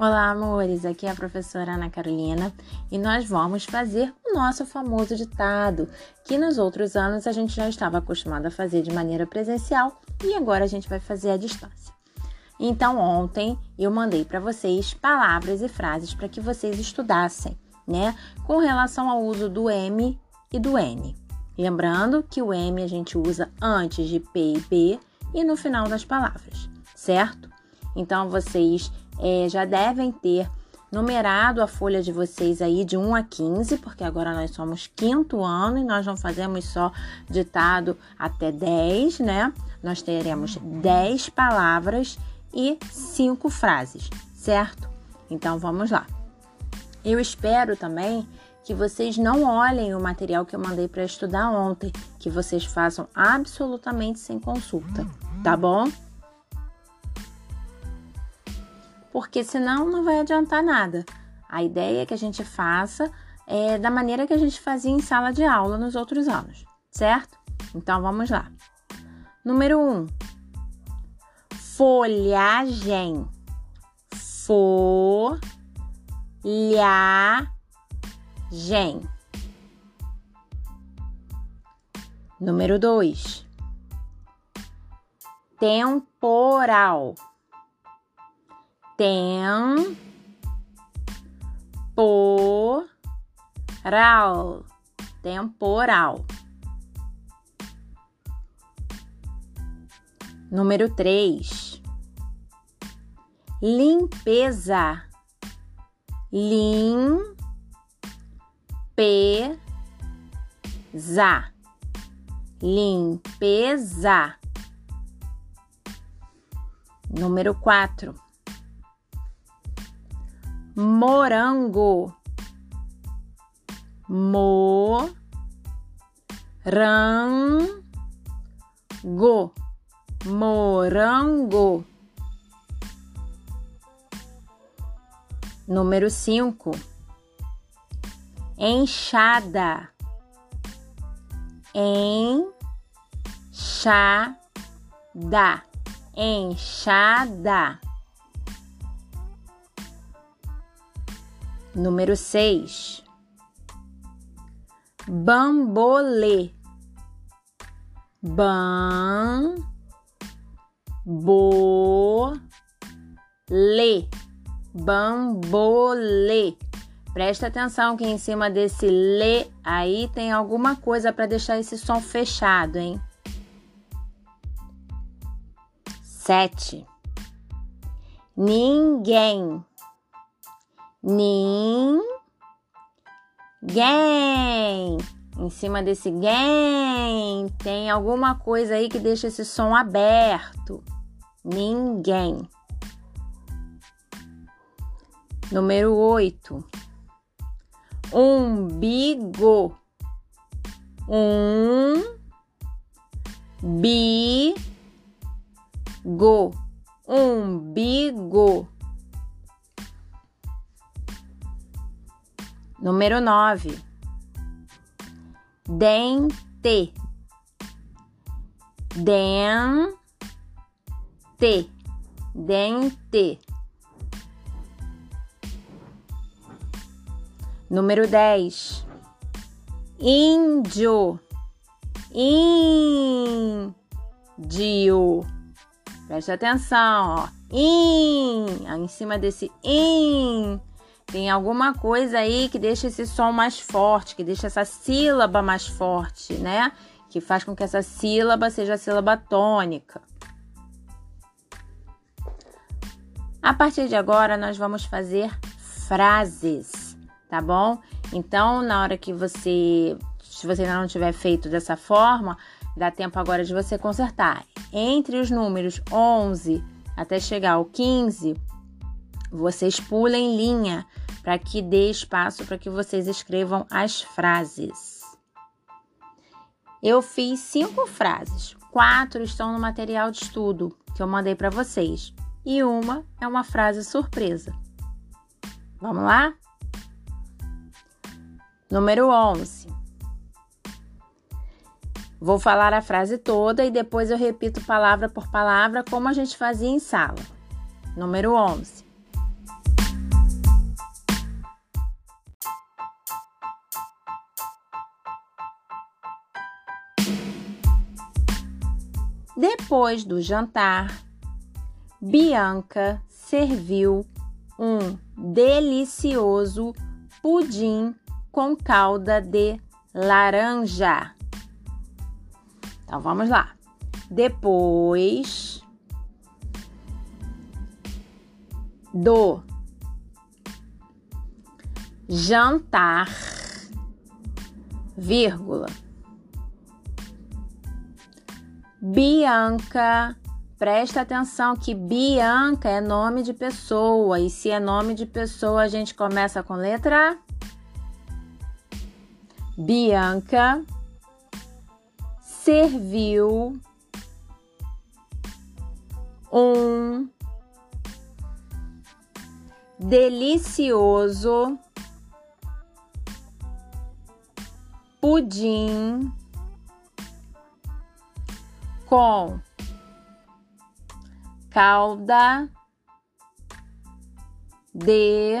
Olá, amores! Aqui é a professora Ana Carolina e nós vamos fazer o nosso famoso ditado, que nos outros anos a gente já estava acostumado a fazer de maneira presencial e agora a gente vai fazer à distância. Então, ontem eu mandei para vocês palavras e frases para que vocês estudassem, né, com relação ao uso do M e do N. Lembrando que o M a gente usa antes de P e B e no final das palavras, certo? Então, vocês é, já devem ter numerado a folha de vocês aí de 1 a 15, porque agora nós somos quinto ano e nós não fazemos só ditado até 10, né? Nós teremos 10 palavras e 5 frases, certo? Então vamos lá. Eu espero também que vocês não olhem o material que eu mandei para estudar ontem, que vocês façam absolutamente sem consulta, tá bom? Porque senão não vai adiantar nada. A ideia é que a gente faça é da maneira que a gente fazia em sala de aula nos outros anos, certo? Então vamos lá. Número 1. Um, folhagem. Folhagem. Número 2. Temporal temporal, temporal. Número três, limpeza, limpeza, limpeza. Número quatro morango, morango, morango. Número cinco, enxada, enxada, enxada. Número 6. Bambolê. Bam. Bo. Lê. Bambolê. Presta atenção que em cima desse lê aí tem alguma coisa para deixar esse som fechado, hein? 7. Ninguém ninguém. Em cima desse game tem alguma coisa aí que deixa esse som aberto. Ninguém. Número 8. Umbigo. Um bigo. Umbigo. Número 9. Dente. Dente. Dente. Número 10. Índio. Índio. Preste atenção, ó. In, em cima desse in tem alguma coisa aí que deixa esse som mais forte, que deixa essa sílaba mais forte, né? Que faz com que essa sílaba seja a sílaba tônica. A partir de agora, nós vamos fazer frases, tá bom? Então, na hora que você, se você ainda não tiver feito dessa forma, dá tempo agora de você consertar. Entre os números 11 até chegar ao 15, vocês pulem linha para que dê espaço para que vocês escrevam as frases. Eu fiz cinco frases, quatro estão no material de estudo que eu mandei para vocês e uma é uma frase surpresa. Vamos lá? Número 11. Vou falar a frase toda e depois eu repito palavra por palavra como a gente fazia em sala. Número 11. Depois do jantar, Bianca serviu um delicioso pudim com calda de laranja. Então vamos lá. Depois do jantar, vírgula. Bianca, presta atenção que Bianca é nome de pessoa e se é nome de pessoa a gente começa com letra. Bianca serviu um delicioso pudim com calda de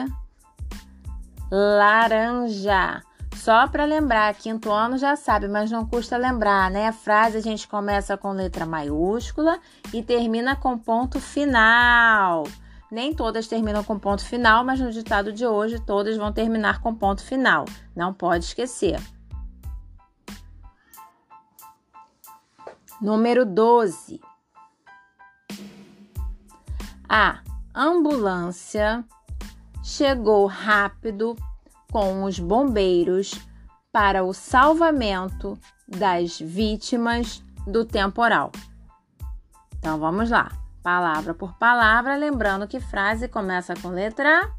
laranja. Só para lembrar, quinto ano já sabe, mas não custa lembrar, né? A frase a gente começa com letra maiúscula e termina com ponto final. Nem todas terminam com ponto final, mas no ditado de hoje todas vão terminar com ponto final. Não pode esquecer. Número 12. A ambulância chegou rápido com os bombeiros para o salvamento das vítimas do temporal. Então vamos lá, palavra por palavra, lembrando que frase começa com letra A.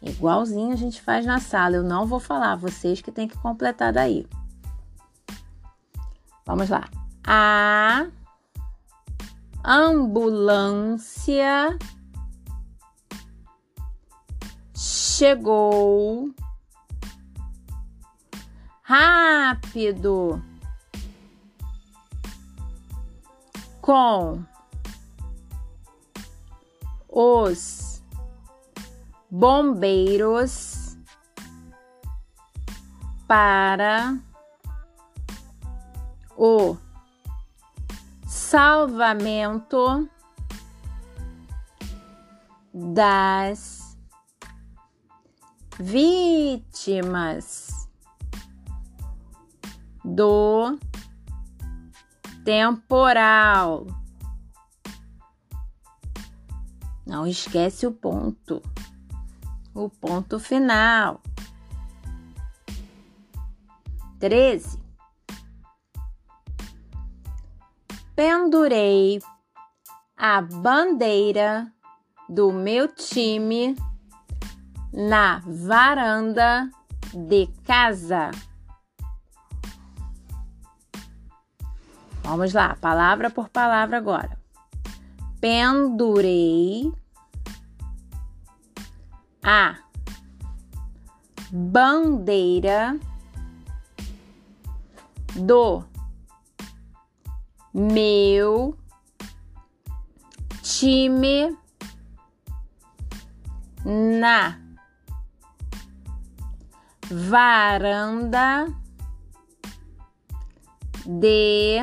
Igualzinho a gente faz na sala, eu não vou falar, vocês que têm que completar daí. Vamos lá. A ambulância chegou rápido com os bombeiros para o salvamento das vítimas do temporal. Não esquece o ponto, o ponto final. 13. Pendurei a bandeira do meu time na varanda de casa. Vamos lá, palavra por palavra agora. Pendurei a bandeira do meu time na varanda de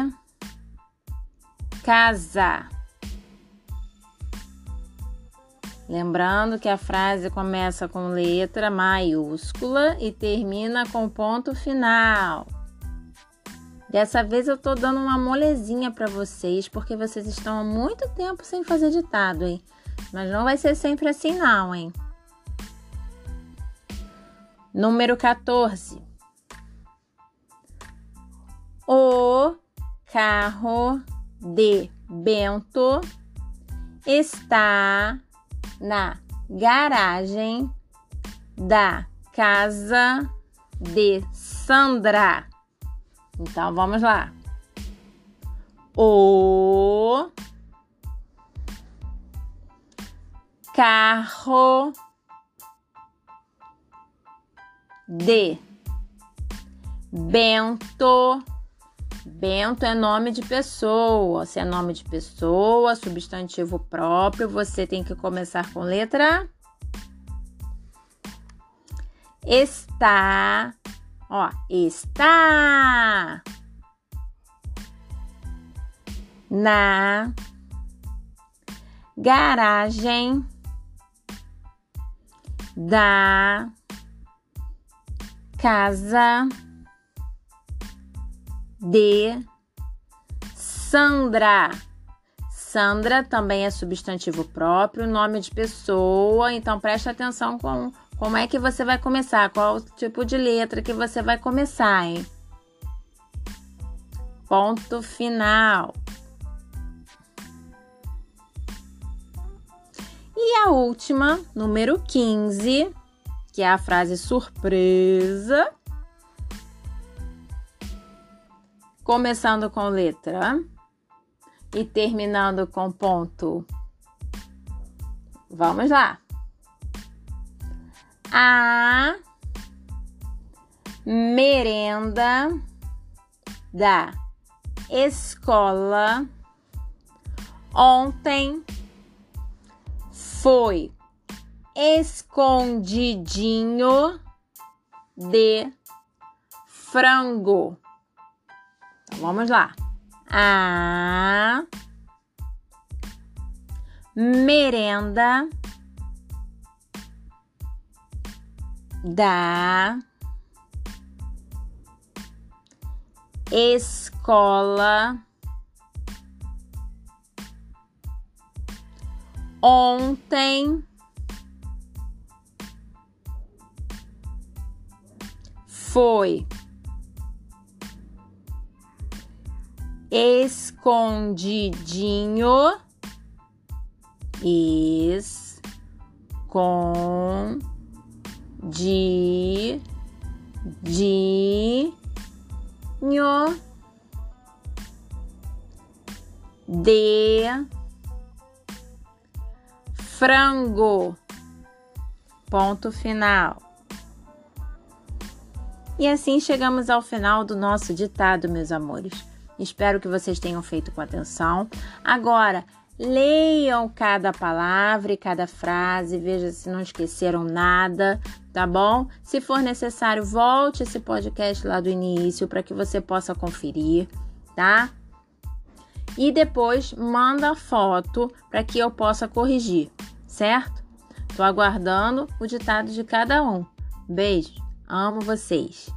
casa. Lembrando que a frase começa com letra maiúscula e termina com ponto final. Dessa vez eu tô dando uma molezinha para vocês, porque vocês estão há muito tempo sem fazer ditado, hein? Mas não vai ser sempre assim não, hein? Número 14. O carro de Bento está na garagem da casa de Sandra. Então vamos lá. O carro de Bento. Bento é nome de pessoa. Se é nome de pessoa, substantivo próprio, você tem que começar com letra Está. Ó, está. na garagem da casa de Sandra. Sandra também é substantivo próprio, nome de pessoa, então preste atenção com como é que você vai começar, qual tipo de letra que você vai começar, hein? Ponto final. E a última, número 15, que é a frase surpresa. Começando com letra e terminando com ponto. Vamos lá. A merenda da escola ontem foi escondidinho de frango. Então, vamos lá. A merenda da escola ontem. Foi escondidinho escondidinho de frango. Ponto final. E assim chegamos ao final do nosso ditado, meus amores. Espero que vocês tenham feito com atenção. Agora, leiam cada palavra e cada frase, veja se não esqueceram nada, tá bom? Se for necessário, volte esse podcast lá do início para que você possa conferir, tá? E depois manda foto para que eu possa corrigir, certo? Tô aguardando o ditado de cada um. Beijo, amo vocês.